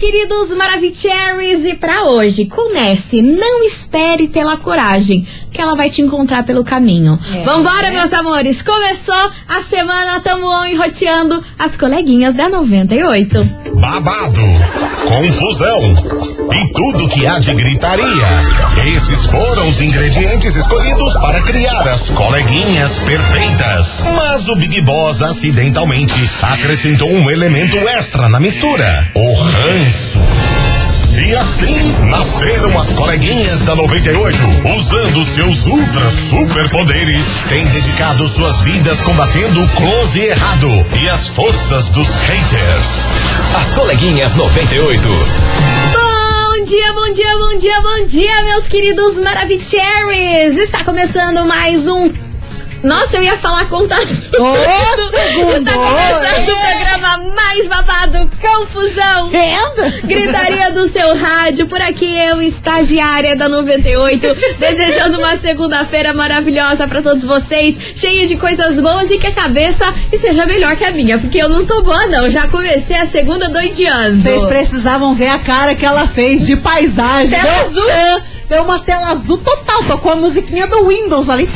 queridos Maravicheries, e pra hoje, comece, não espere pela coragem, que ela vai te encontrar pelo caminho. É. Vambora, meus amores, começou a semana, tamo on enroteando as coleguinhas da 98. babado, confusão e tudo que há de gritaria. Esses foram os ingredientes escolhidos para criar as coleguinhas perfeitas. Mas o Big Boss acidentalmente acrescentou um elemento extra na mistura: o ranço. E assim nasceram as coleguinhas da 98. Usando seus ultra superpoderes, têm dedicado suas vidas combatendo o close e errado e as forças dos haters. As coleguinhas 98. Bom dia, bom dia, bom dia, bom dia, meus queridos Maravicheries! Está começando mais um. Nossa, eu ia falar conta. segundo! Está começando o programa mais babado, Confusão! Renda? Gritaria do seu rádio, por aqui eu, estagiária da 98, desejando uma segunda-feira maravilhosa pra todos vocês, cheia de coisas boas e que a cabeça esteja melhor que a minha, porque eu não tô boa não, já comecei a segunda doideando. Vocês precisavam ver a cara que ela fez de paisagem. Tela azul. Deu uma tela azul total. Tocou a musiquinha do Windows ali.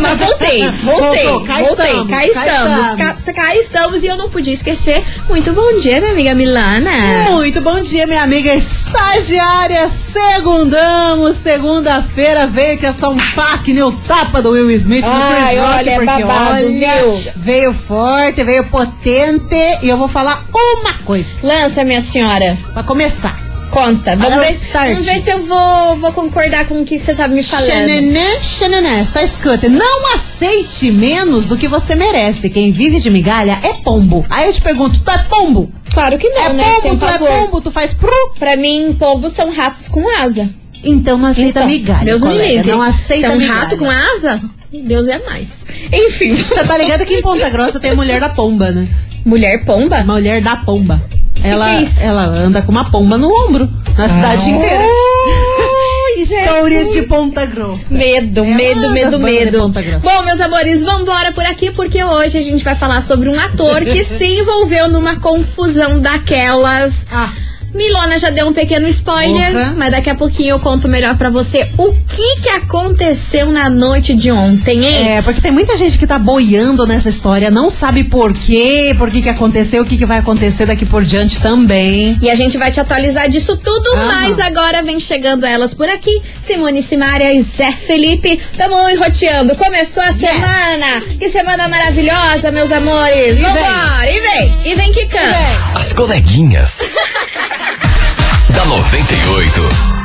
Mas voltei, voltei, Voltou, cá voltei, estamos, cá cá estamos, estamos. cá, cá estamos e eu não podia esquecer. Muito bom dia, minha amiga Milana. Muito bom dia, minha amiga estagiária. Segundamos, segunda-feira veio que é só um pack no tapa do Will Smith no Ai, Chris Rock, olha, é porque babado, olha, viu? veio forte, veio potente e eu vou falar uma coisa Lança, minha senhora. pra começar. Conta. Vamos ver, start. vamos ver se eu vou, vou concordar com o que você tá me falando. Xananã, xananã, só escuta. Não aceite menos do que você merece. Quem vive de migalha é pombo. Aí eu te pergunto, tu é pombo? Claro que não, é né? pombo, Tem tu é pombo, tu faz pru. Pra mim, pombos são ratos com asa. Então não aceita Então, migalha, Deus me colega. livre. Não aceita Se é um migalha. rato com asa, Deus é mais. Enfim. Você tá ligado que em Ponta Grossa tem a mulher da pomba, né? Mulher pomba? Mulher da pomba. Ela, que é isso? ela anda com uma pomba no ombro, na cidade inteira. Histórias de Ponta Grossa. Medo, É medo, medo, medo. Bom, meus amores, vambora por aqui porque hoje a gente vai falar sobre um ator que se envolveu numa confusão daquelas. Ah, Milona já deu um pequeno spoiler, Porra. mas daqui a pouquinho eu conto melhor pra você o que que aconteceu na noite de ontem, hein? É, porque tem muita gente que tá boiando nessa história, não sabe por quê, por que que aconteceu, o que que vai acontecer daqui por diante também. E a gente vai te atualizar disso tudo, Aham. mas agora vem chegando elas por aqui. Simone Simaria e Zé Felipe. Tamo enroteando. Começou a semana. Que semana maravilhosa, meus amores. E Vambora. E vem. E vem que canta. As coleguinhas. da 98.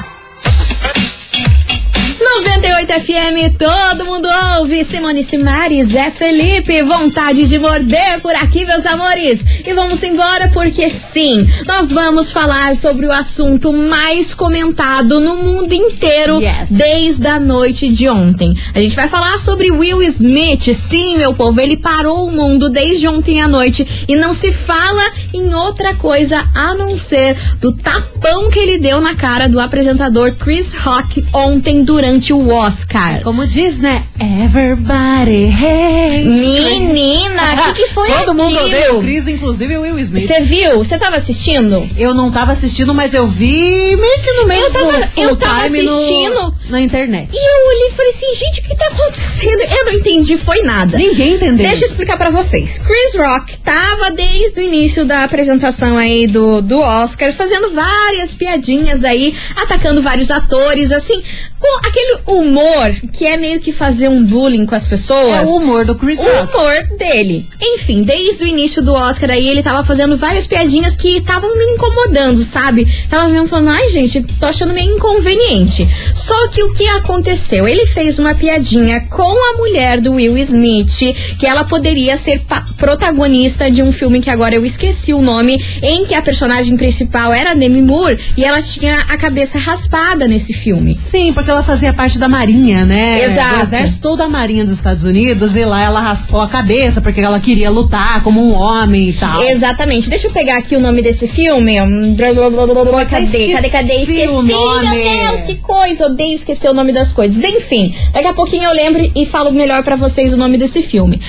98 FM, todo mundo ouve. Simone Simari, Zé Felipe, vontade de morder por aqui, meus amores. E vamos embora porque sim, nós vamos falar sobre o assunto mais comentado no mundo inteiro Yes. desde a noite de ontem. A gente vai falar sobre Will Smith. Sim, meu povo, ele parou o mundo desde ontem à noite e não se fala em outra coisa a não ser do tapão que ele deu na cara do apresentador Chris Rock ontem durante o Oscar. Como diz, né? Everybody hates Menina, o que, que foi Todo mundo aquilo? odeia o Chris, inclusive o Will Smith. Você viu? Você tava assistindo? Eu não tava assistindo, mas eu vi meio que no mesmo tava- full eu tava time no- assistindo. na internet. E eu olhei falei assim, gente, o que tá acontecendo? Eu não entendi, foi nada. Ninguém entendeu. Deixa eu explicar pra vocês. Chris Rock tava desde o início da apresentação aí do, do Oscar, fazendo várias piadinhas aí, atacando vários atores, assim, com aquele humor que é meio que fazer um bullying com as pessoas. É o humor do Chris O Rock. humor dele. Enfim, desde o início do Oscar aí, ele tava fazendo várias piadinhas que estavam me incomodando, sabe? Tava mesmo falando, ai gente, tô achando meio inconveniente. Só que o que aconteceu? Ele fez uma piadinha com a mulher do Will Smith, que ela poderia ser protagonista de um filme que agora eu esqueci o nome, em que a personagem principal era Demi Moore e ela tinha a cabeça raspada nesse filme. Sim, porque ela fazia parte da Marinha né? Exato. Do exército da Marinha dos Estados Unidos, e lá ela raspou a cabeça porque ela queria lutar como um homem e tal. Exatamente. Deixa eu pegar aqui o nome desse filme. Hum, Cadê? Cadê? Cadê? esqueci o meu nome. Deus, que coisa. Odeio esquecer o nome das coisas. Enfim, daqui a pouquinho eu lembro e falo melhor pra vocês o nome desse filme.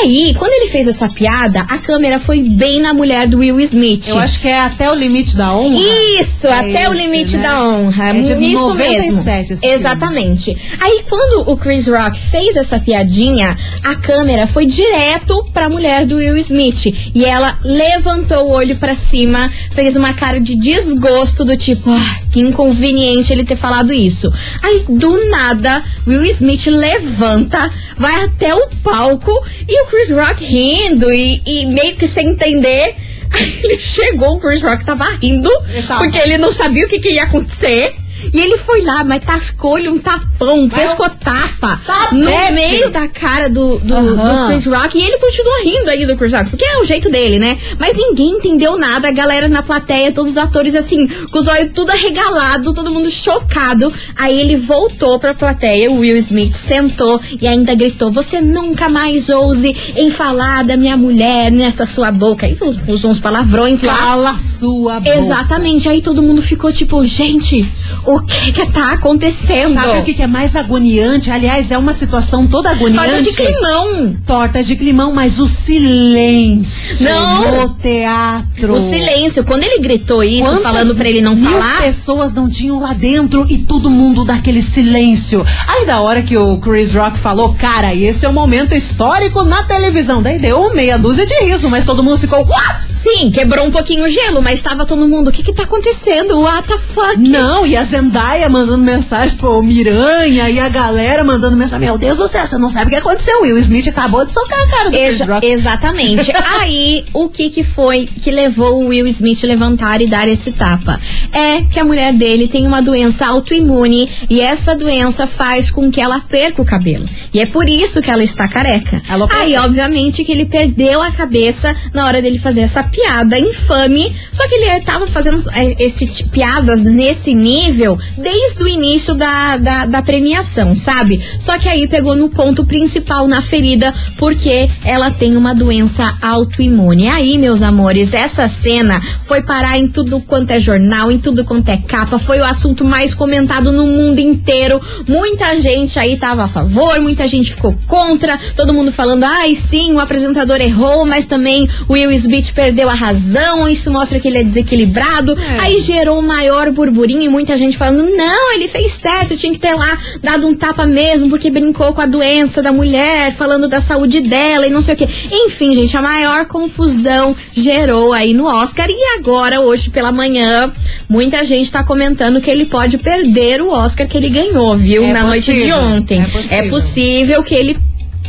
Aí, quando ele fez essa piada, a câmera foi bem na mulher do Will Smith. Eu acho que é até o limite da honra. Isso, É até o esse, limite né? da honra. É de Isso 97 mesmo. esse filme. Exatamente. Aí quando o Chris Rock fez essa piadinha, a câmera foi direto pra mulher do Will Smith e ela levantou o olho pra cima, fez uma cara de desgosto do tipo, ah, que inconveniente ele ter falado isso. Aí do nada, Will Smith levanta, vai até o palco e o Chris Rock rindo e, e meio que sem entender Aí ele chegou, o Chris Rock tava rindo, Ele tava. porque ele não sabia o que, que ia acontecer. E ele foi lá, mas tascou-lhe um tapão, um pescotapa Tá no bebe. meio da cara do, do, Aham. do Chris Rock. E ele continua rindo aí do Chris Rock, porque é o jeito dele, né? Mas ninguém entendeu nada. A galera na plateia, todos os atores assim, com os olhos tudo arregalado, todo mundo chocado. Aí ele voltou pra plateia, o Will Smith sentou e ainda gritou: Você nunca mais ouse em falar da minha mulher nessa sua boca. Aí usou uns palavrões lá. Cala a sua boca. Exatamente. Aí todo mundo ficou tipo, gente, o que que tá acontecendo? Sabe o que, que é mais agoniante? Aliás, é uma situação toda agoniante. Torta de climão. Torta de climão, mas o silêncio Não. no teatro. O silêncio. Quando ele gritou isso, Quantas falando pra ele não falar. pessoas não tinham lá dentro e todo mundo daquele silêncio. Aí da hora que o Chris Rock falou, cara, esse é um momento histórico na televisão. Daí deu meia dúzia de riso, mas todo mundo ficou, what? Sim, quebrou um pouquinho o gelo, mas tava todo mundo. O que que tá acontecendo? What the fuck? Não, e a Zendaya mandando mensagem pro Miranha e a galera mandando mensagem. Meu Deus do céu, você não sabe o que aconteceu. Will Smith acabou de socar a cara do Chris Exa- Rock. exatamente. Aí, o que que foi que levou o Will Smith levantar e dar esse tapa? É que a mulher dele tem uma doença autoimune e essa doença faz com que ela perca o cabelo. E é por isso que ela está careca. Alopecia. Aí, obviamente, que ele perdeu a cabeça na hora dele fazer essa piada infame. Só que ele tava fazendo é, esse piadas nesse nível desde o início da, da, da premiação, sabe? Só que aí pegou no ponto principal na ferida, porque ela tem uma doença autoimune. Aí, meus amores, essa cena foi parar em tudo quanto é jornal, em tudo quanto é capa, foi o assunto mais comentado no mundo inteiro. Muita gente aí tava a favor, muita gente ficou contra, todo mundo falando, ai sim, o apresentador errou, mas também o Will Smith perdeu a razão, isso mostra que ele é desequilibrado. Aí gerou um maior burburinho e muita gente falando, não, ele fez certo, tinha que ter lá dado um tapa mesmo, porque brincou com a doença da mulher, falando da saúde dela e não sei o que. Enfim, gente, a maior confusão gerou aí no Oscar e agora, hoje pela manhã, muita gente tá comentando que ele pode perder o Oscar que ele ganhou, viu? É Na noite de possível, ontem. é possível. é possível que ele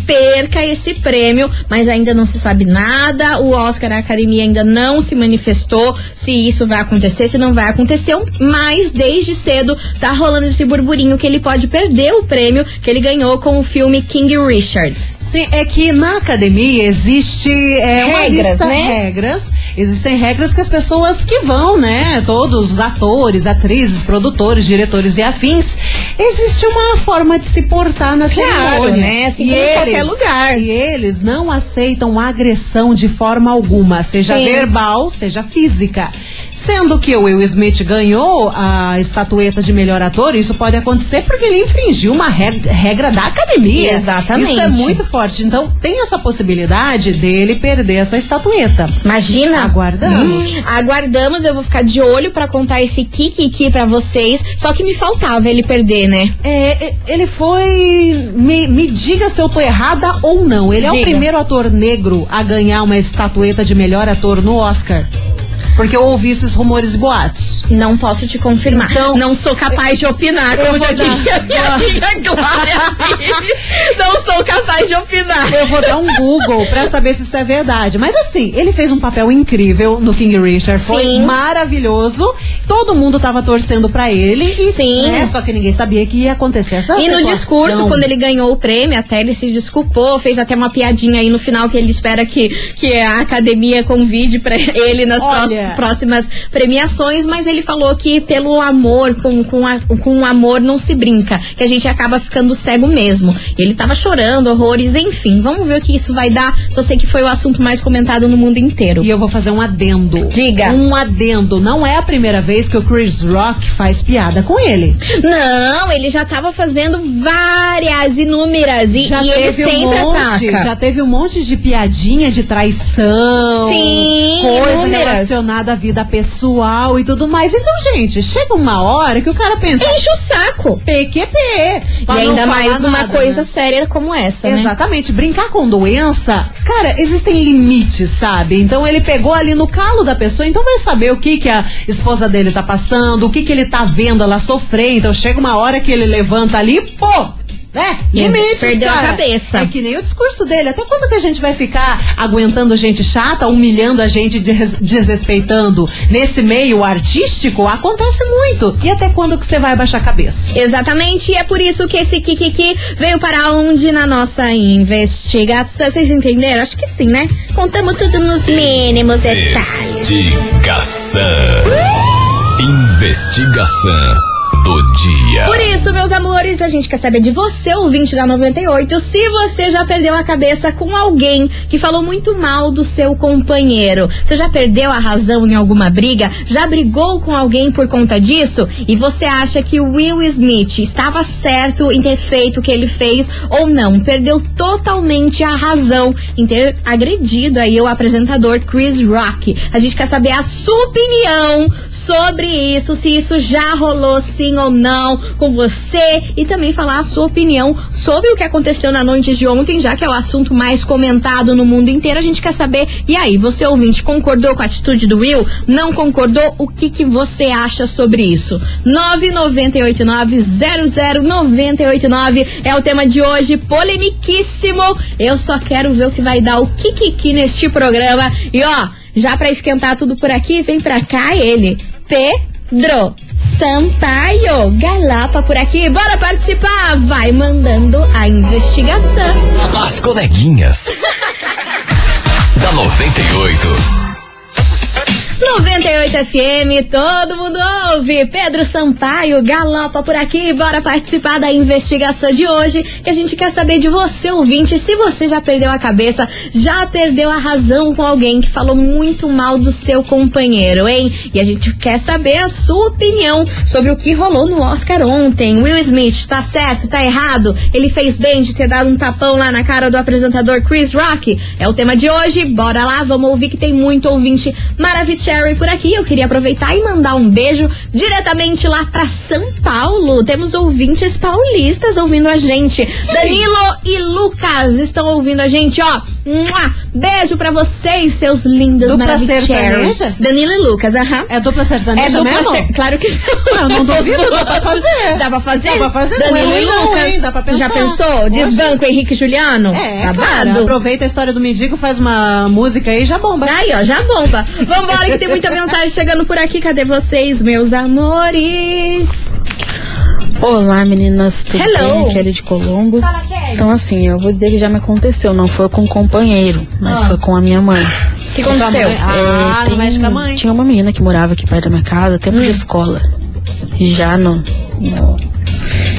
perca esse prêmio, mas ainda não se sabe nada. O Oscar, a academia ainda não se manifestou se isso vai acontecer, se não vai acontecer. Mas desde cedo tá rolando esse burburinho que ele pode perder o prêmio que ele ganhou com o filme King Richard. Sim, é que na academia existe é, uma Regras, lista né? regras. Existem regras que as pessoas que vão, né? Todos os atores, atrizes, produtores, diretores e afins. Existe uma forma de se portar na Claro, cerimônia. né? Assim e eles, qualquer lugar. E eles não aceitam agressão de forma alguma, seja Sim. verbal, seja física. Sendo que o Will Smith ganhou a estatueta de melhor ator, isso pode acontecer porque ele infringiu uma reg- regra da academia. Exatamente. Isso é muito forte. Então, tem essa possibilidade dele perder essa estatueta. Imagina. Aguardamos. Hum, aguardamos, eu vou ficar de olho pra contar esse kikiki pra vocês. Só que me faltava ele perder, né? É, é, ele foi. Me, me diga se eu tô errada ou não. Ele é o Diga. primeiro ator negro a ganhar uma estatueta de melhor ator no Oscar. Porque eu ouvi esses rumores e boatos. Não posso te confirmar. Então, não sou capaz de opinar, como já dar- diria minha amiga Glória. Não sou capaz de opinar. Eu vou dar um Google pra saber se isso é verdade. Mas assim, ele fez um papel incrível no King Richard. Foi Sim. maravilhoso. Todo mundo tava torcendo pra ele. E, Sim. né, só que ninguém sabia que ia acontecer essa E no situação. discurso, quando ele ganhou o prêmio, até ele se desculpou, fez até uma piadinha aí no final que ele espera que, que a academia convide pra ele nas, Olha. próxim- próximas premiações, mas ele falou que pelo amor, com, com, a, com o amor não se brinca, que a gente acaba ficando cego mesmo. Ele tava chorando, horrores, enfim. Vamos ver o que isso vai dar. Só sei que foi o assunto mais comentado no mundo inteiro. E eu vou fazer um adendo. Diga. Um adendo. Não é a primeira vez que o Chris Rock faz piada com ele. Não, ele já tava fazendo várias, inúmeras, e, já e ele teve um sempre monte, ataca. já teve um monte de piadinha de traição, Sim, coisa inúmeras. relacionada à vida pessoal e tudo mais. Então, gente, chega uma hora que o cara pensa, Enche o saco. PQP. E ainda mais numa nada, coisa né? séria como essa, né? Exatamente, brincar com doença, cara, existem limites, sabe? Então ele pegou ali no calo da pessoa, então vai saber o que que a esposa dele tá passando, o que que ele tá vendo ela sofrer. Então chega uma hora que ele levanta ali, pô! Né? Limites, perdeu a cara. cabeça. É que nem o discurso dele. Até quando que a gente vai ficar aguentando gente chata, humilhando a gente, des- desrespeitando nesse meio artístico? Acontece muito. E até quando que você vai abaixar a cabeça? Exatamente, e é por isso que esse Kikiki veio para onde na nossa investigação. Vocês entenderam? Acho que sim, né? Contamos tudo nos mínimos detalhes. Investigação. Investigação do dia. Por isso, meus amores, a gente quer saber de você, ouvinte da 98, se você já perdeu a cabeça com alguém que falou muito mal do seu companheiro. Você já perdeu a razão em alguma briga? Já brigou com alguém por conta disso? E você acha que Will Smith estava certo em ter feito o que ele fez ou não? Perdeu totalmente a razão em ter agredido aí o apresentador Chris Rock. A gente quer saber a sua opinião sobre isso, se isso já rolou sim ou não com você e também falar a sua opinião sobre o que aconteceu na noite de ontem, já que é o assunto mais comentado no mundo inteiro. A gente quer saber, e aí, você ouvinte, concordou com a atitude do Will? Não concordou? O que, que você acha sobre isso? 998900989 é o tema de hoje, polemiquíssimo. Eu só quero ver o que vai dar o Kikiki neste programa. E ó, já pra esquentar tudo por aqui, vem pra cá ele, Pedro Sampaio. Galapa por aqui, bora participar! Vai mandando a investigação. As coleguinhas. da 98. 98 FM, todo mundo ouve. Pedro Sampaio, galopa por aqui. Bora participar da investigação de hoje. Que a gente quer saber de você, ouvinte, se você já perdeu a cabeça, já perdeu a razão com alguém que falou muito mal do seu companheiro, hein? E a gente quer saber a sua opinião sobre o que rolou no Oscar ontem. Will Smith, tá certo, tá errado? Ele fez bem de ter dado um tapão lá na cara do apresentador Chris Rock? É o tema de hoje. Bora lá, vamos ouvir que tem muito ouvinte maravilhoso por aqui. Eu queria aproveitar e mandar um beijo diretamente lá pra São Paulo. Temos ouvintes paulistas ouvindo a gente. Danilo e Lucas estão ouvindo a gente, ó. Mua! Beijo pra vocês, seus lindos Dupla maravilhosos. Danilo e Lucas, aham. É dupla sertaneja dupla mesmo? ser- Claro que não. Não, não duvido, dá pra fazer. Dá pra fazer? Dá pra fazer, Danilo é e não, Lucas. hein? Dá pra Você já pensar. pensou? Desbanco Henrique e Juliano? É, Babado. cara, aproveita a história do mendigo, faz uma música aí e já bomba. Aí, ó, já bomba. Vambora que tem muita mensagem chegando por aqui. Cadê vocês, meus amores? Olá meninas, tudo Hello. bem? Kelly de Colombo. Fala, Kelly. Então assim, eu vou dizer que já me aconteceu, não foi com um companheiro, mas foi com a minha mãe. O que aconteceu? mãe. Ah, não mexe com a mãe. Tinha uma menina que morava aqui perto da minha casa, tempo Hum. de escola. E já no, no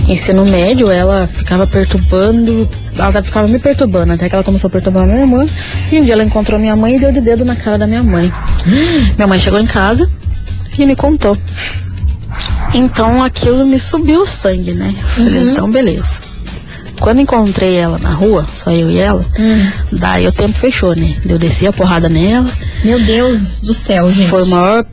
ensino médio, ela ficava perturbando, ela ficava me perturbando, até que ela começou a perturbar a minha irmã. E um dia ela encontrou minha mãe e deu de dedo na cara da minha mãe. Minha mãe chegou em casa e me contou. Então aquilo me subiu o sangue, né? Eu Falei, Uhum. então beleza. Quando encontrei ela na rua, só eu e ela, Hum. daí o tempo fechou, né? Eu desci a porrada nela, Meu Deus do céu, gente. foi o maior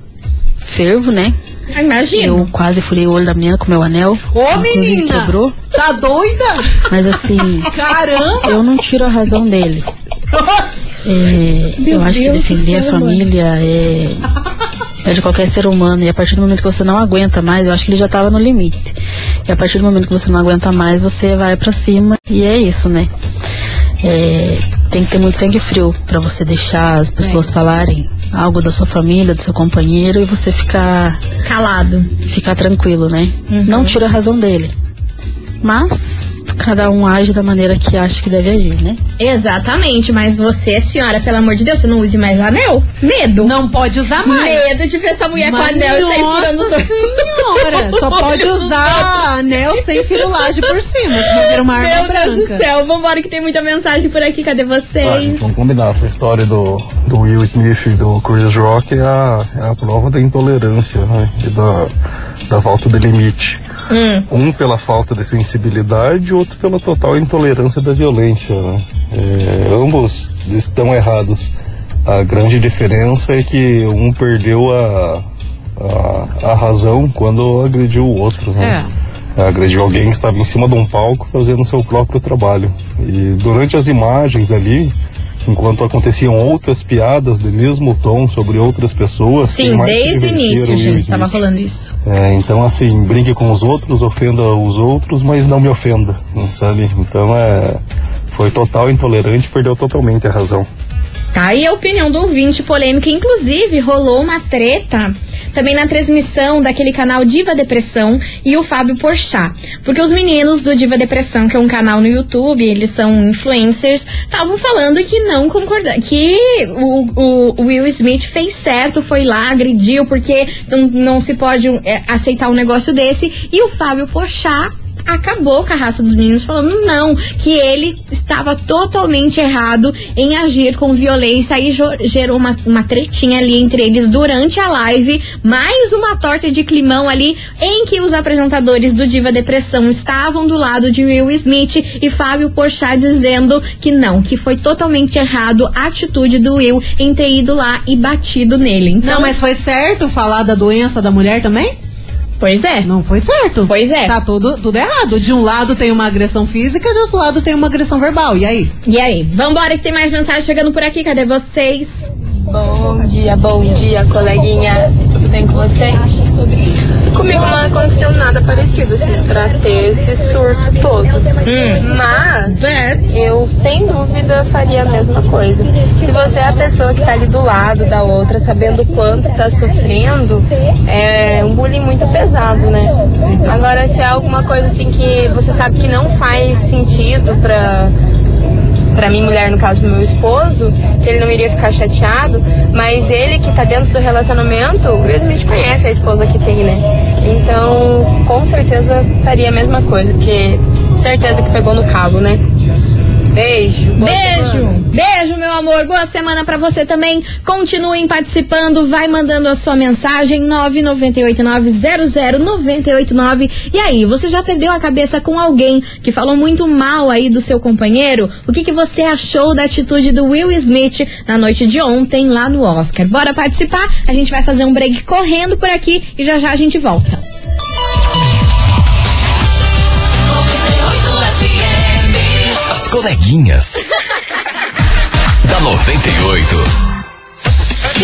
fervo, né? Ah, Imagina. Eu quase furei o olho da menina com meu anel. Ô, inclusive menina! quebrou. Tá doida? Mas assim, Caramba! eu não tiro a razão dele. É, eu acho que Deus defender a céu, família é, é de qualquer ser humano. E a partir do momento que você não aguenta mais, eu acho que ele já tava no limite. E a partir do momento que você não aguenta mais, você vai pra cima. E é isso, né? É, tem que ter muito sangue frio pra você deixar as pessoas falarem algo da sua família, do seu companheiro e você ficar Calado. ficar tranquilo, né? Não tira a razão dele. Mas cada um age da maneira que acha que deve agir, né? Exatamente, mas você, senhora, pelo amor de Deus, você não use mais anel? Medo. Não pode usar mais. Medo de ver essa mulher com Mas, anel e sair furando os senhora, só pode usar anel sem firulagem por cima, senão vira uma arma Meu branca. Deus do céu, vambora que tem muita mensagem por aqui, cadê Ah, vocês? vamos combinar, essa história do, do Will Smith e do Chris Rock é a, é a prova da intolerância né, e da, da falta de limite. Um pela falta de sensibilidade, outro pela total intolerância da violência. né. É, ambos estão errados. A grande diferença é que um perdeu a, a, a razão quando agrediu o outro. Né? agrediu alguém que estava em cima de um palco fazendo seu próprio trabalho. E durante as imagens ali, enquanto aconteciam outras piadas do mesmo tom sobre outras pessoas. Sim, desde o início, gente, Smith. tava rolando isso. É, então assim, brinque com os outros, ofenda os outros, mas não me ofenda, sabe? Então é. Foi total intolerante, perdeu totalmente a razão. Tá aí a opinião do ouvinte polêmica. Inclusive, rolou uma treta também na transmissão daquele canal Diva Depressão e o Fábio Porchat. Porque os meninos do Diva Depressão, que é um canal no YouTube, eles são influencers, estavam falando que não concordam, que o, o Will Smith fez certo, foi lá, agrediu, porque não, não se pode é, aceitar um negócio desse. E o Fábio Porchat acabou com a raça dos meninos, falando não, que ele estava totalmente errado em agir com violência. Jo- gerou uma, uma tretinha ali entre eles durante a live, mais uma torta de climão ali, em que os apresentadores do Diva Depressão estavam do lado de Will Smith e Fábio Porchat dizendo que não, que foi totalmente errado a atitude do Will em ter ido lá e batido nele. Então, Não, mas foi certo falar da doença da mulher também? Pois é. Não foi certo. Pois é. Tá tudo, tudo errado. De um lado tem uma agressão física, de outro lado tem uma agressão verbal. E aí? E aí? Vambora que tem mais mensagem chegando por aqui. Cadê vocês? Bom dia, bom dia, coleguinha. Tudo bem com vocês? Comigo não aconteceu nada parecido, assim, pra ter esse surto todo. Mas But... eu, sem dúvida, faria a mesma coisa. Se você é a pessoa que tá ali do lado da outra, sabendo o quanto tá sofrendo, é um bullying muito pesado, né? Agora, se é alguma coisa assim que você sabe que não faz sentido pra pra mim, mulher, no caso, pro meu esposo, que ele não iria ficar chateado, mas ele que tá dentro do relacionamento, o Will conhece a esposa que tem, né? Então, com certeza faria a mesma coisa, porque certeza que pegou no cabo, né? Beijo. Beijo, semana. beijo, meu amor. Boa semana pra você também. Continuem participando, vai mandando a sua mensagem 998900989. E aí, você já perdeu a cabeça com alguém que falou muito mal aí do seu companheiro? O que, que você achou da atitude do Will Smith na noite de ontem lá no Oscar? Bora participar? A gente vai fazer um break correndo por aqui e já já a gente volta. Coleguinhas. da 98.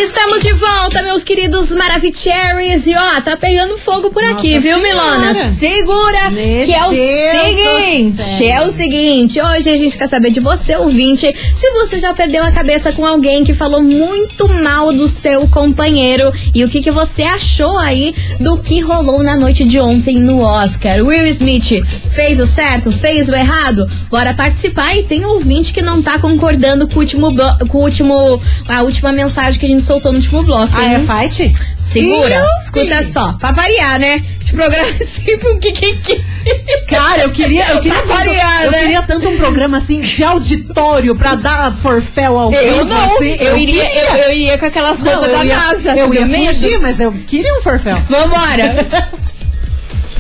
Estamos de volta, meus queridos Maravicheries. E ó, tá pegando fogo por aqui, Nossa viu, Senhora. Milona? Segura, Meu que é o Deus seguinte. É o seguinte, hoje a gente quer saber de você, ouvinte, se você já perdeu a cabeça com alguém que falou muito mal do seu companheiro e o que, que você achou aí do que rolou na noite de ontem no Oscar. Will Smith fez o certo? Fez o errado? Bora participar e tem ouvinte que não tá concordando com o último, com o último, a última mensagem que a gente soltou no último bloco. Ah, hein? é fight? Segura, Ih, escuta filho. só, pra variar, né? Esse programa é sempre um que. Cara, eu queria, eu queria, tanto, variar, eu né? queria tanto um programa assim de auditório pra dar forféu ao Eu vivo, não, assim. eu, iria, queria. eu, eu iria com aquelas roupas eu da ia, NASA, eu com ia medo. fugir, mas eu queria um forféu. Vambora.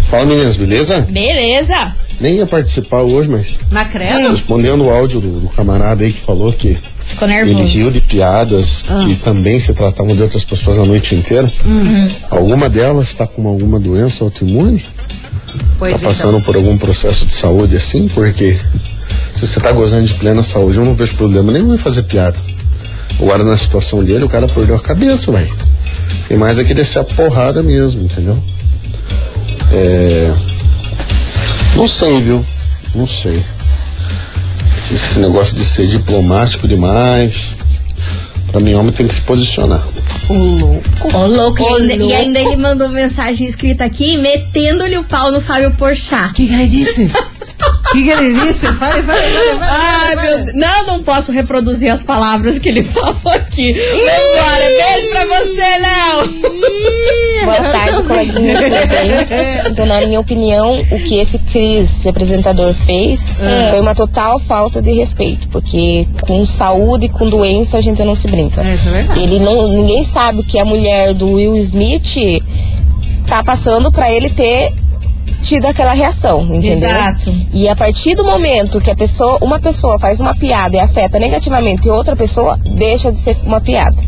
Fala meninas, beleza? Beleza. Nem ia participar hoje, mas credo. respondendo o áudio do, do camarada aí que falou que Ficou ele riu nervoso. de piadas que também se tratavam de outras pessoas a noite inteira. Alguma delas está com alguma doença autoimune? Pois Tá passando por algum processo de saúde assim? Porque se você tá gozando de plena saúde, eu não vejo problema nenhum em fazer piada. Agora na situação dele, o cara perdeu a cabeça, velho. Tem mais é que descer a porrada mesmo, entendeu? É. Não sei, viu? Não sei. Esse negócio de ser diplomático demais. Pra mim, homem tem que se posicionar. O louco. Ô, louco, e ainda, e louco. ainda ele mandou mensagem escrita aqui, metendo-lhe o pau no Fábio Porchat. O que, que ele disse? que, que ele disse? Fale, fale, fale, fale, Ai, fale. meu Deus. Não, não posso reproduzir as palavras que ele falou aqui. Vambora, beijo pra você, Léo. Boa tarde, coleguinha, bem? Então, na minha opinião, o que esse Cris, esse apresentador, fez foi uma total falta de respeito, porque com saúde e com doença a gente não se brinca. É, isso é verdade. Ele não, ninguém sabe que a mulher do Will Smith tá passando pra ele ter tido aquela reação, entendeu? Exato. E a partir do momento que a pessoa, uma pessoa faz uma piada e afeta negativamente outra pessoa, deixa de ser uma piada.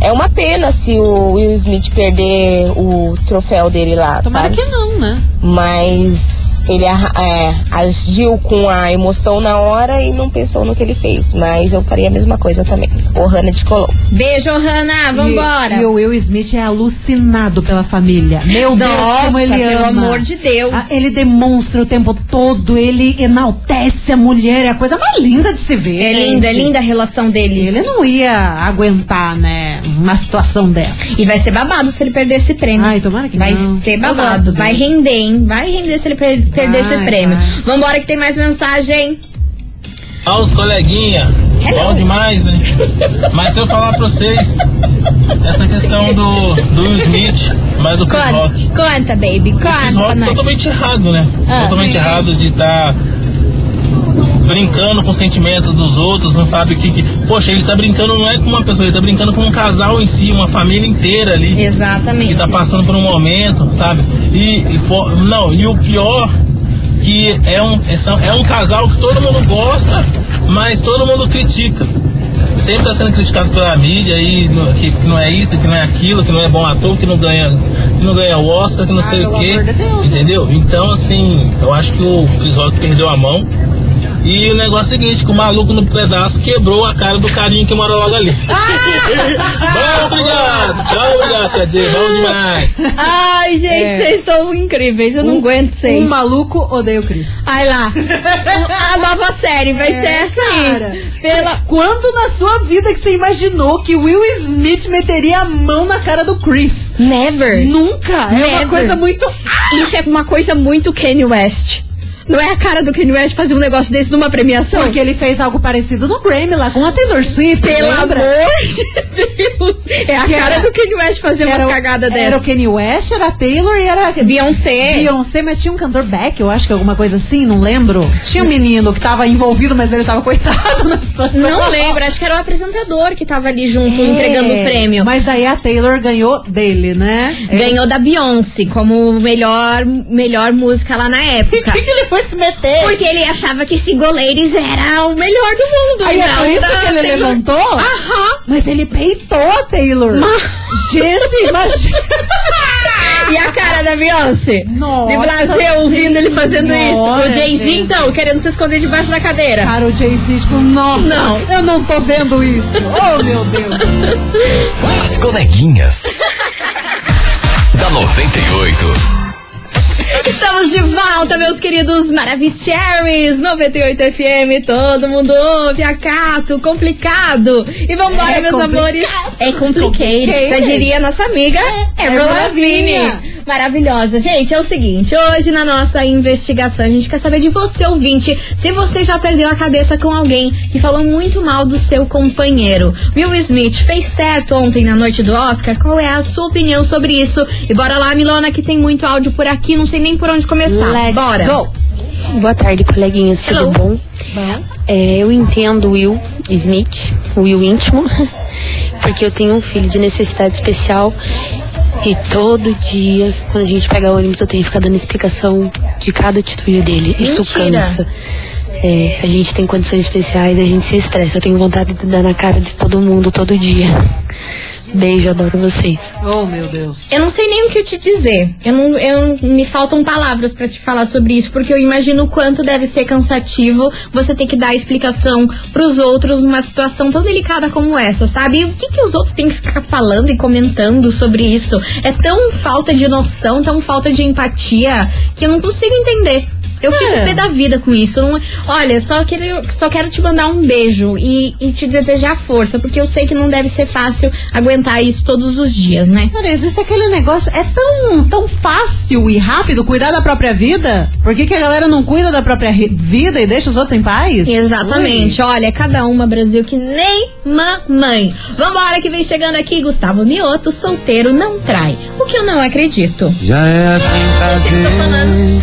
É uma pena se o Will Smith perder o troféu dele lá, Tomara sabe? que não, né? Mas ele é, agiu com a emoção na hora e não pensou no que ele fez. Mas eu faria a mesma coisa também. O Hannah de Colombo. Beijo, Hanna. Vambora. E, e o Will Smith é alucinado pela família. Meu Deus, Nossa, como ele pelo ama. amor de Deus. Ah, ele demonstra o tempo todo, ele enaltece a mulher, é a coisa mais linda de se ver. É gente. linda, é linda a relação deles. Ele não ia aguentar, né, uma situação dessa. E vai ser babado se ele perder esse prêmio. Ai, tomara que vai não. ser Eu babado. Vai render, hein? Vai render se ele per- perder esse Vai, prêmio. vai. Vambora que tem mais mensagem. Ah, os coleguinha, bom demais, né? Mas se eu falar pra vocês, essa questão do, do Will Smith, mas do Chris Conta, Rock. conta, baby. Conta Chris Rock nós. totalmente errado, né? Ah, totalmente sim. errado de estar brincando com sentimentos dos outros, não sabe o que, que. Poxa, ele tá brincando não é com uma pessoa, ele tá brincando com um casal em si, uma família inteira ali. Exatamente. que tá passando por um momento, sabe? E, e for- não, e o pior que é um, é é um casal que todo mundo gosta, mas todo mundo critica. Sempre tá sendo criticado pela mídia aí, no- que, que não é isso, que não é aquilo, que não é bom ator, que não ganha, que não ganha o Oscar, que não sei o quê. de Deus. Entendeu? Então assim, eu acho que o Chris Rock perdeu a mão. E o negócio é o seguinte, que o maluco no pedaço quebrou a cara do carinha que mora logo ali. bom, obrigado. Tchau, obrigado. Quer dizer, bom demais. Ai, gente, É. vocês são incríveis. Eu não aguento Um vocês. maluco odeia o Chris. Ai lá. A nova série vai ser essa cara. aí. Pela... Quando na sua vida que você imaginou que Will Smith meteria a mão na cara do Chris? Never. Nunca. É uma Never. coisa muito. Isso é uma coisa muito Kanye West. Não é a cara do Kanye West fazer um negócio desse numa premiação? Porque ele fez algo parecido no Grammy lá com a Taylor Swift. Pelo amor de Deus. É a Que cara era- do Kanye West fazer umas cagadas Era o. Kanye West, era a Taylor e era. Beyoncé. Beyoncé, mas tinha um cantor Beck, eu acho que alguma coisa assim, não lembro. Tinha um menino que tava envolvido, mas ele tava coitado na situação. Não lembro, acho que era o apresentador que tava ali junto, É, entregando o prêmio. Mas daí a Taylor ganhou dele, né? Ganhou da Beyoncé como melhor, melhor música lá na época. Por que, que ele foi se meter? Porque ele achava que Single Ladies era o melhor do mundo. Aí é não por isso da que ele Taylor. levantou? Aham. Mas ele a Taylor. Gente, imagina. E a cara da Beyoncé? Nossa De Brasil, ouvindo ele fazendo isso. senhora, O Jay-Z, então, querendo se esconder debaixo da cadeira. Cara, o Jay-Z, tipo, nossa, Não. eu não tô vendo isso. Oh, meu Deus. As coleguinhas. da 98. Estamos de volta, meus queridos Maravicheries 98 FM, todo mundo ouve, acato, complicado. E vambora, É meus complicado. amores. É. Complicated. Já diria nossa amiga Avril Avril Lavigne. Maravilhosa. Gente, é o seguinte, hoje na nossa investigação a gente quer saber de você, ouvinte, se você já perdeu a cabeça com alguém que falou muito mal do seu companheiro. Will Smith fez certo ontem na noite do Oscar? Qual é a sua opinião sobre isso? E bora lá, Milona, que tem muito áudio por aqui, não sei nem por onde começar. Let's bora. go. Boa tarde, coleguinhas, tudo Hello. bom? É, eu entendo o Will Smith, o Will íntimo, porque eu tenho um filho de necessidade especial e todo dia, quando a gente pega ônibus, eu tenho que ficar dando explicação de cada atitude dele. Isso Mentira. cansa. É, a gente tem condições especiais, a gente se estressa. Eu tenho vontade de dar na cara de todo mundo todo dia. Beijo, adoro vocês. Oh, meu Deus. Eu não sei nem o que te dizer. Eu não, eu me faltam palavras pra te falar sobre isso, porque eu imagino o quanto deve ser cansativo você ter que dar explicação pros outros numa situação tão delicada como essa, sabe? E o que, que os outros têm que ficar falando e comentando sobre isso? É tão falta de noção, tão falta de empatia, que eu não consigo entender. Eu fico É. pé da vida com isso. Não- olha, só quero, só quero te mandar um beijo e, e te desejar força, porque eu sei que não deve ser fácil aguentar isso todos os dias, né? Cara, existe aquele negócio, é tão, tão fácil e rápido cuidar da própria vida. Por que, que a galera não cuida da própria ri- vida e deixa os outros em paz? Exatamente. Olha, cada uma, Brasil, que nem mamãe. Vambora, que vem chegando aqui, Gustavo Mioto, solteiro, não trai. O que eu não acredito. Já é a quinta tá falando.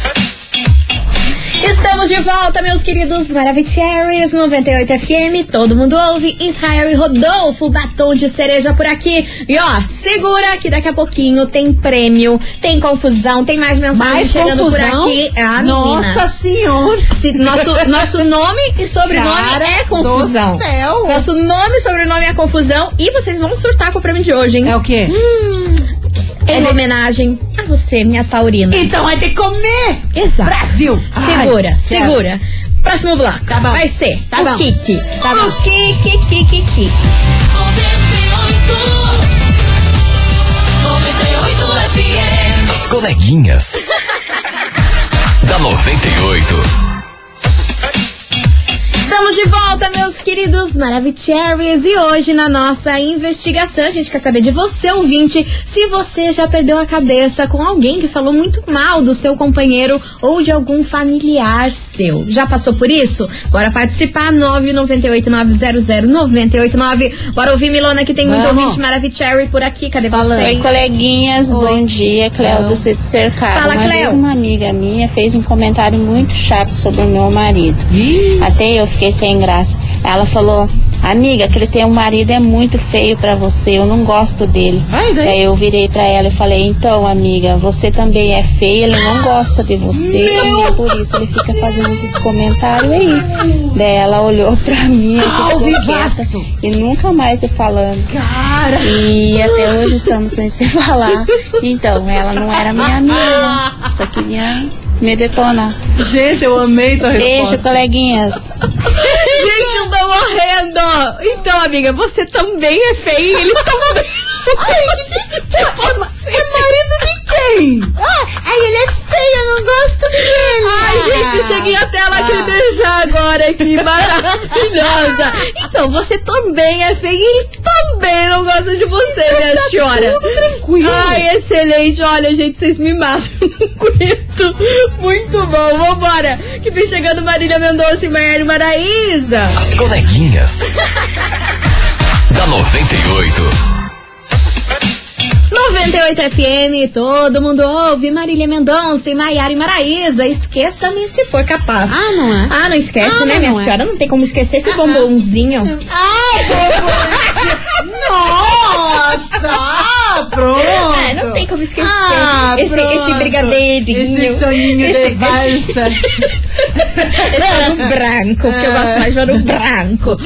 Estamos de volta, meus queridos Maravicheries 98 FM. Todo mundo ouve. Israel e Rodolfo, batom de cereja por aqui. E ó, segura que daqui a pouquinho tem prêmio, tem confusão, tem mais mensagem Mais chegando confusão? por aqui. Ah, Nossa menina. senhora! Se- nosso, nosso nome e sobrenome Cara é confusão. do céu. Nosso nome e sobrenome é confusão. E vocês vão surtar com o prêmio de hoje, hein? É o quê? Em homenagem a você, minha taurina. Então é de comer! Exato. Brasil! Segura, Ai, segura. Próximo bloco. Tá bom. Vai ser Tá o bom. Kiki. Tá o bom. Kiki, Kiki, Kiki. As coleguinhas. da 98. Estamos de volta, meus queridos Maravicheries. E hoje, na nossa investigação, a gente quer saber de você, ouvinte, se você já perdeu a cabeça com alguém que falou muito mal do seu companheiro ou de algum familiar seu. Já passou por isso? Bora participar, 998900989. Bora ouvir, Milona, que tem muito Vamos. ouvinte Maravicherry por aqui. Cadê Falando. vocês? Oi, coleguinhas, bom dia. Cléo do Sítio Cercado. Fala, uma Cleo. vez uma amiga minha fez um comentário muito chato sobre o meu marido. Ih, Até eu fiquei sem graça. Ela falou, amiga, aquele teu marido é muito feio pra você, eu não gosto dele. Ai, daí? Eu virei pra ela e falei, então, amiga, você também é feia, ele não gosta de você, e é por isso ele fica fazendo esses comentários aí. Daí ela olhou pra mim e vivaço. quieta e nunca mais se falamos. cara! E até hoje estamos sem se falar. Então, ela não era minha amiga? Só queria me detonar. Gente, eu amei tua Beijo, resposta. coleguinhas. Gente, eu tô morrendo! Então, amiga, você também é feia e ele também. Tipo, é, é marido de quem? Ah, ai, ele é feio, eu não gosto dele. Ai, gente, cheguei até ela Ah. beijar agora aqui, maravilhosa. Então, você também é feia e ele também não gosta de você, minha senhora. Tranquilo. Ai, excelente. Olha, gente, vocês me matam. Não aguento. Muito bom. Vambora. Que vem chegando Marília Mendonça e Maiara Maraísa. As coleguinhas. da 98. 98 FM, todo mundo ouve. Marília Mendonça e Maiara e Maraísa. Esqueça-me se for capaz. Ah, não é? Ah, não esquece, Ah, né, não, minha não é. senhora? Não tem como esquecer esse bombonzinho. Ai, Nossa! Ah, pronto! É, não tem como esquecer Ah, esse, esse brigadeirinho. Esse soninho Esse- de valsa. Esse ano branco, porque eu gosto mais de ano branco.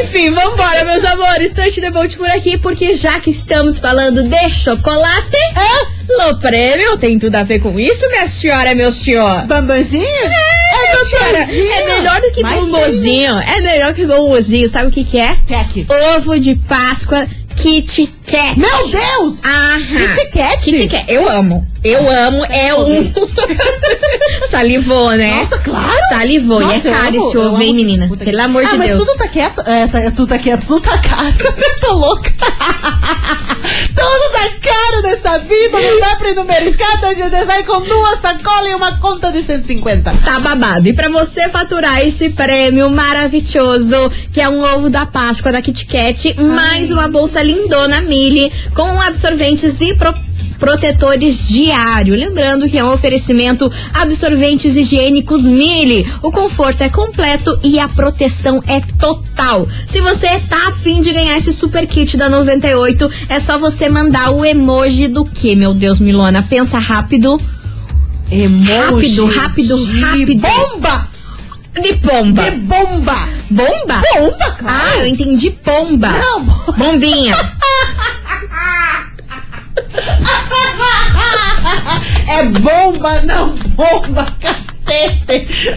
Enfim, vambora, meus amores. Touch the boat por aqui, porque já que estamos falando de chocolate, no prêmio tem tudo a ver com isso, minha senhora, meu senhor. Bambanzinho? É, bambanzinho. é melhor do que bombozinho. É melhor que bombozinho. Sabe o que que é? Kek. Ovo de Páscoa Kit Kat. Meu Deus! Aham. Kit Kat? Kit Kat. Eu amo. Eu amo. É um... Salivou, né? Nossa, claro! Salivou. Nossa, e é caro esse ovo, hein, menina? que- Pelo amor ah, de mas Deus. tudo tá quieto. É, tá, tudo tá quieto, tudo tá caro. Tô louca. Tudo tá caro nessa vida. Não dá pra ir no mercado, a gente sai com duas sacolas e uma conta de 150. Tá babado. E pra você faturar esse prêmio maravilhoso, que é um ovo da Páscoa da Kit Kat, mais uma bolsa lindona Mili, com absorventes e pro- protetores diário. Lembrando que é um oferecimento absorventes higiênicos Mili. O conforto é completo e a proteção é total. Se você tá afim de ganhar esse super kit da 98, é só você mandar o emoji do que, meu Deus, Milona? Pensa rápido. Emoji Rápido, rápido, de rápido. Bomba! De pomba. De bomba! Bomba? Bomba, claro. Ah, eu entendi pomba. Não, bo- Bombinha. É bomba, não bomba, cacete. cacete.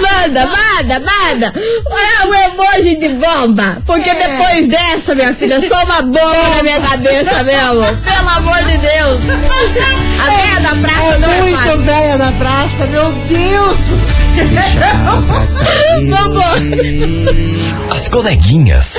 Manda, manda, manda. É o emoji de bomba. Porque É. depois dessa, minha filha, eu sou uma bomba na minha cabeça mesmo. Pelo amor de Deus. A veia da praça não é Muito fácil. velha na praça, meu Deus do céu. Vambora. As coleguinhas.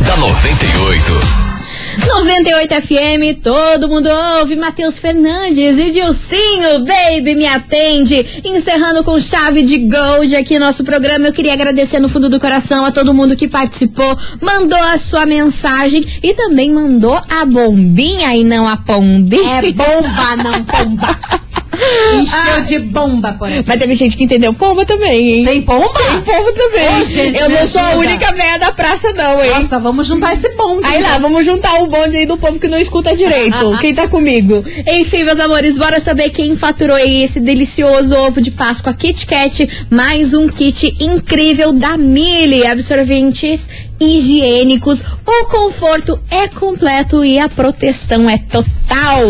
da 98. 98 FM, todo mundo ouve. Matheus Fernandes e Dilcinho, baby, me atende. Encerrando com chave de gold aqui nosso programa. Eu queria agradecer no fundo do coração a todo mundo que participou, mandou a sua mensagem e também mandou a bombinha e não a pombinha. É bomba, não pomba. Encheu de bomba por aqui. Mas teve gente que entendeu pomba também, hein? Tem pomba? Tem pomba também. Ô, gente, Eu não sou a única velha da praça, não, hein? Nossa, vamos juntar esse bonde. Aí lá, vamos juntar o bonde aí do povo que não escuta direito. quem tá comigo? Enfim, meus amores, bora saber quem faturou aí esse delicioso ovo de Páscoa Kit Kat. Mais um kit incrível da Mili. Absorventes higiênicos. O conforto é completo e a proteção é total.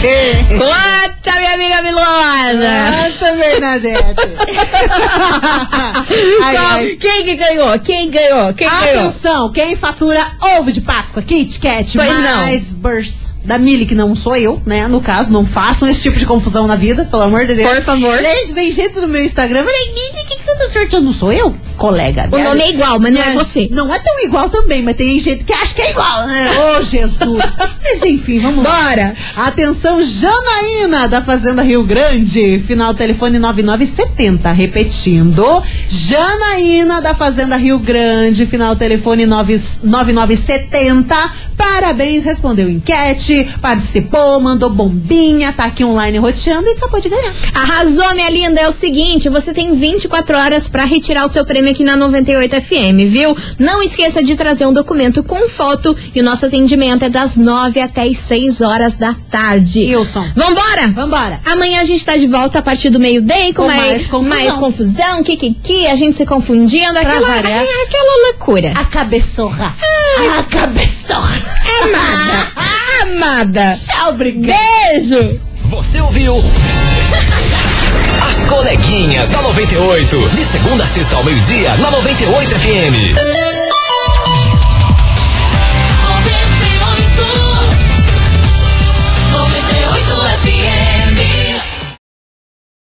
Conta, minha amiga Milosa! Nossa, Bernadette. ai, Qual- ai. Quem que ganhou? Quem ganhou? Quem ganhou? Atenção, quem fatura ovo de Páscoa, Kit Kat, Pois não. mais burst da Mili, que não sou eu, né? No caso, não façam esse tipo de confusão na vida, pelo amor de Deus. Por favor. Gente, vem gente no meu Instagram, falei, Mili, o que, que você tá sorteando? Não sou eu? Colega. O né? nome é igual, mas não é você. Não é tão igual também, mas tem gente que acha que é igual, né? Ô, Jesus. mas enfim, vamos lá. Bora! Atenção, Janaína, da Fazenda Rio Grande. Final telefone 9970. Repetindo. Janaína, da Fazenda Rio Grande. Final telefone 9 9970. Parabéns, respondeu enquete, participou, mandou bombinha, tá aqui online roteando e acabou de ganhar. Arrasou, minha linda. É o seguinte, você tem 24 horas pra retirar o seu prêmio aqui na 98 FM, viu? Não esqueça de trazer um documento com foto e o nosso atendimento é das 9 até as 6 horas da tarde. Wilson. Vambora? Vambora. Amanhã a gente tá de volta a partir do meio-day com, Com mais, mais confusão. mais confusão, kikiki, a gente se confundindo, aquela, é aquela loucura. A cabeçorra. A cabeçorra. Amada, amada. Tchau, obrigada. Beijo. Você ouviu? As coleguinhas da 98. De segunda a sexta ao meio-dia, na 98 FM.